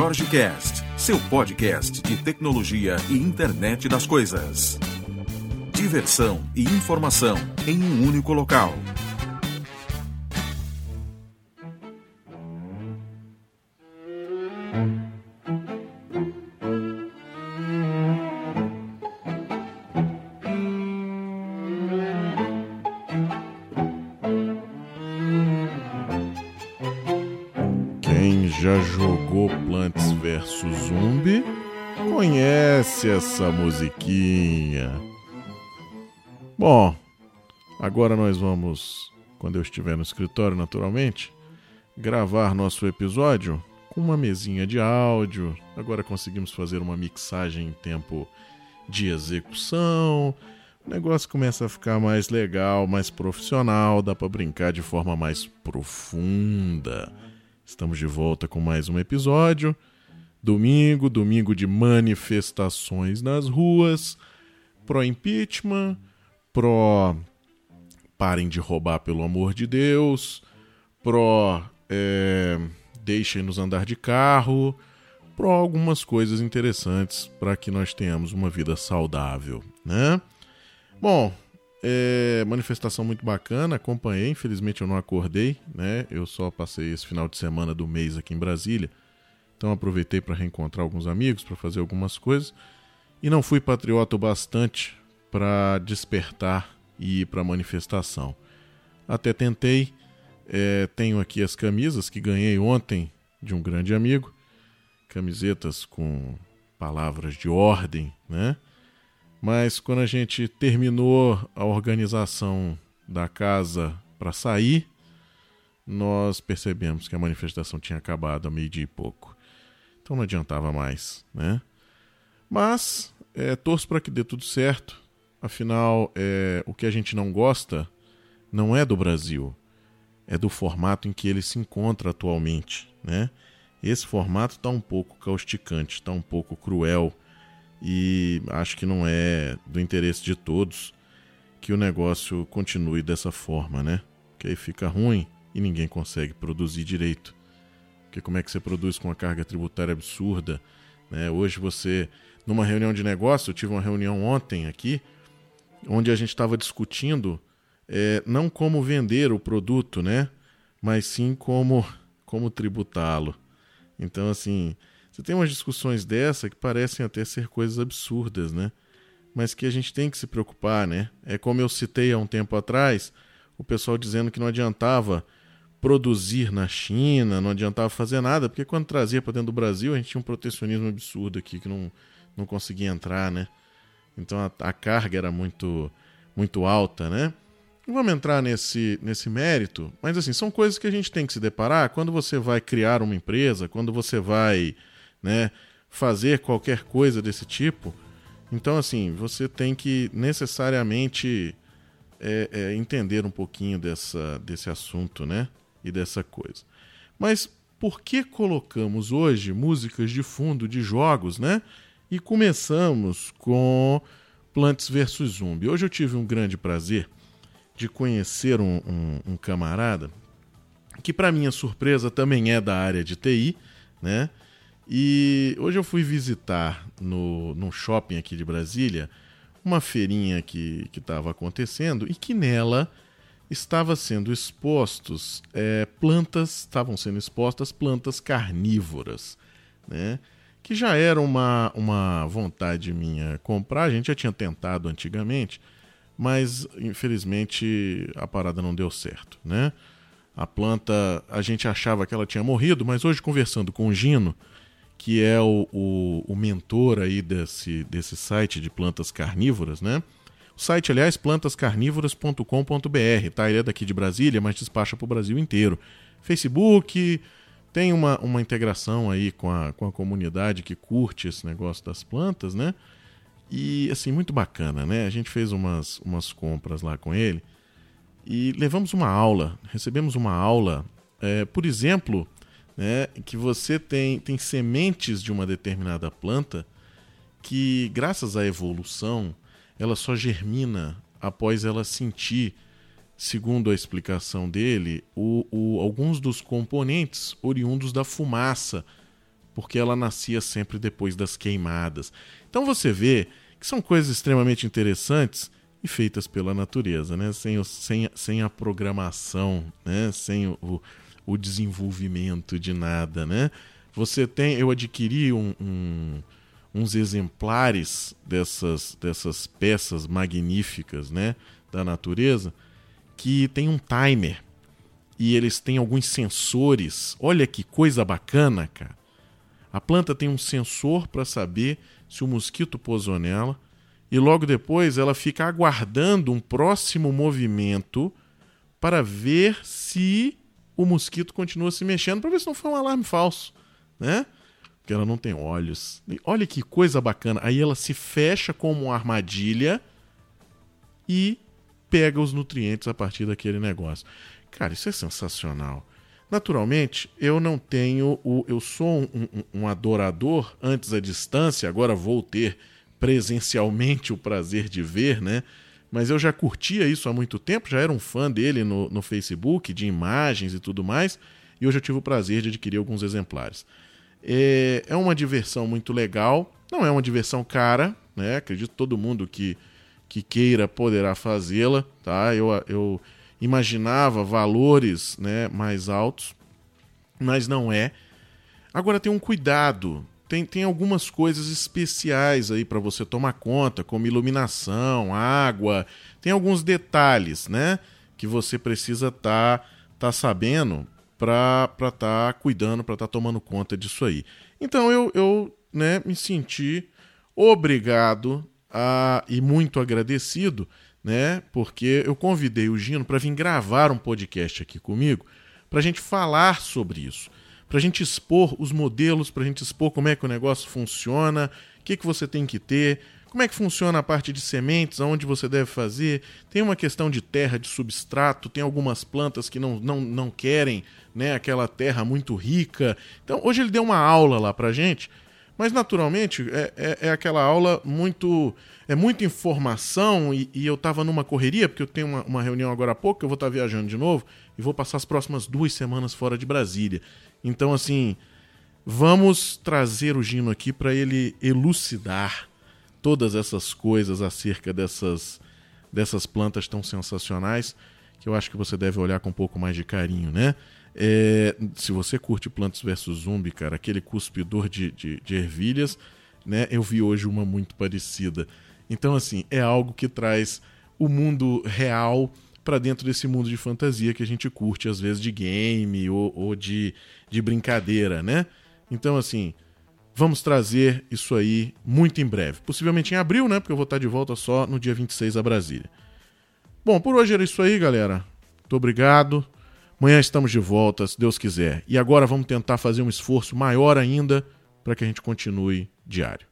Jorge Cast, seu podcast de tecnologia e internet das coisas. Diversão e informação em um único local. Já jogou Plants vs Zumbi conhece essa musiquinha. Bom, agora nós vamos, quando eu estiver no escritório, naturalmente, gravar nosso episódio com uma mesinha de áudio. Agora conseguimos fazer uma mixagem em tempo de execução. O negócio começa a ficar mais legal, mais profissional, dá para brincar de forma mais profunda. Estamos de volta com mais um episódio. Domingo, domingo de manifestações nas ruas, pro impeachment, pro parem de roubar pelo amor de Deus, pro é, deixem-nos andar de carro, pro algumas coisas interessantes para que nós tenhamos uma vida saudável, né? Bom, é, manifestação muito bacana, acompanhei, infelizmente eu não acordei, né? Eu só passei esse final de semana do mês aqui em Brasília. Então aproveitei para reencontrar alguns amigos, para fazer algumas coisas e não fui patriota o bastante para despertar e ir para a manifestação. Até tentei, é, tenho aqui as camisas que ganhei ontem de um grande amigo, camisetas com palavras de ordem, né? Mas quando a gente terminou a organização da casa para sair, nós percebemos que a manifestação tinha acabado a meio-dia e pouco. Então não adiantava mais, né? Mas é, torço para que dê tudo certo. Afinal, é, o que a gente não gosta não é do Brasil, é do formato em que ele se encontra atualmente, né? Esse formato está um pouco causticante, está um pouco cruel e acho que não é do interesse de todos que o negócio continue dessa forma, né? Que aí fica ruim e ninguém consegue produzir direito. Porque como é que você produz com uma carga tributária absurda? Né? Hoje você, numa reunião de negócio, eu tive uma reunião ontem aqui, onde a gente estava discutindo é, não como vender o produto, né? Mas sim como, como tributá-lo. Então, assim, você tem umas discussões dessa que parecem até ser coisas absurdas, né? Mas que a gente tem que se preocupar, né? É como eu citei há um tempo atrás, o pessoal dizendo que não adiantava produzir na China, não adiantava fazer nada, porque quando trazia para dentro do Brasil, a gente tinha um protecionismo absurdo aqui que não, não conseguia entrar, né? Então a, a carga era muito muito alta, né? Não vamos entrar nesse, nesse mérito, mas assim, são coisas que a gente tem que se deparar quando você vai criar uma empresa, quando você vai né, fazer qualquer coisa desse tipo. Então, assim, você tem que necessariamente é, é, entender um pouquinho dessa, desse assunto, né? E dessa coisa. Mas por que colocamos hoje músicas de fundo de jogos, né? E começamos com Plants vs Zumbi. Hoje eu tive um grande prazer de conhecer um, um, um camarada que, para minha surpresa, também é da área de TI, né? E hoje eu fui visitar no, no shopping aqui de Brasília uma feirinha que estava acontecendo e que nela estava sendo expostos é, plantas, estavam sendo expostas plantas carnívoras, né? Que já era uma, uma vontade minha comprar, a gente já tinha tentado antigamente, mas infelizmente a parada não deu certo, né? A planta, a gente achava que ela tinha morrido, mas hoje conversando com o Gino, que é o, o, o, mentor aí desse, desse site de plantas carnívoras, né? O site, aliás, plantascarnívoras.com.br, tá? Ele é daqui de Brasília, mas despacha para o Brasil inteiro. Facebook, tem uma, uma integração aí com a, com a comunidade que curte esse negócio das plantas, né? E, assim, muito bacana, né? A gente fez umas, umas compras lá com ele e levamos uma aula, recebemos uma aula, é, por exemplo né, que você tem, tem sementes de uma determinada planta que, graças à evolução, ela só germina após ela sentir, segundo a explicação dele, o, o, alguns dos componentes oriundos da fumaça porque ela nascia sempre depois das queimadas. Então você vê que são coisas extremamente interessantes e feitas pela natureza, né? sem, sem, sem a programação, né? sem o desenvolvimento de nada. Né? Você tem. Eu adquiri um, um, uns exemplares dessas, dessas peças magníficas né? da natureza que tem um timer e eles têm alguns sensores. Olha que coisa bacana, cara. A planta tem um sensor para saber se o mosquito pousou nela e logo depois ela fica aguardando um próximo movimento para ver se o mosquito continua se mexendo, para ver se não foi um alarme falso, né? Porque ela não tem olhos. olha que coisa bacana. Aí ela se fecha como uma armadilha e pega os nutrientes a partir daquele negócio. Cara, isso é sensacional. Naturalmente, eu não tenho o. Eu sou um, um, um, adorador antes à distância, agora vou ter presencialmente o prazer de ver, né? Mas eu já curtia isso há muito tempo, já era um fã dele no, no Facebook, de imagens e tudo mais, e hoje eu tive o prazer de adquirir alguns exemplares. É, é uma diversão muito legal, não é uma diversão cara, né? Acredito todo mundo que, que queira poderá fazê-la, tá? Eu, eu imaginava valores né, mais altos, mas não é. Agora tem um cuidado, tem, tem algumas coisas especiais aí para você tomar conta, como iluminação, água, tem alguns detalhes, né, que você precisa estar tá, tá sabendo para estar tá cuidando, para estar tá tomando conta disso aí. Então eu, eu né, me senti obrigado a, e muito agradecido né? Porque eu convidei o Gino para vir gravar um podcast aqui comigo, para a gente falar sobre isso, para a gente expor os modelos, para a gente expor como é que o negócio funciona, o que, que você tem que ter, como é que funciona a parte de sementes, aonde você deve fazer. Tem uma questão de terra, de substrato, tem algumas plantas que não, não, não querem né, aquela terra muito rica. Então, hoje ele deu uma aula lá para gente mas, naturalmente, é, é, é aquela aula muito. É muita informação e, e eu estava numa correria, porque eu tenho uma, uma, reunião agora há pouco, eu vou estar tá viajando de novo e vou passar as próximas duas semanas fora de Brasília. Então, assim, vamos trazer o Gino aqui para ele elucidar todas essas coisas acerca dessas, dessas plantas tão sensacionais que eu acho que você deve olhar com um pouco mais de carinho, né? É, se você curte Plantas vs Zumbi, cara, aquele cuspidor de, de, de, ervilhas, né? Eu vi hoje uma muito parecida. Então, assim, é algo que traz o mundo real para dentro desse mundo de fantasia que a gente curte, às vezes, de game ou, ou de, de brincadeira, né? Então, assim, vamos trazer isso aí muito em breve. Possivelmente em abril, né? Porque eu vou estar de volta só no dia 26 a Brasília. Bom, por hoje era isso aí, galera. Muito obrigado. Amanhã estamos de volta, se Deus quiser. E agora vamos tentar fazer um esforço maior ainda para que a gente continue diário.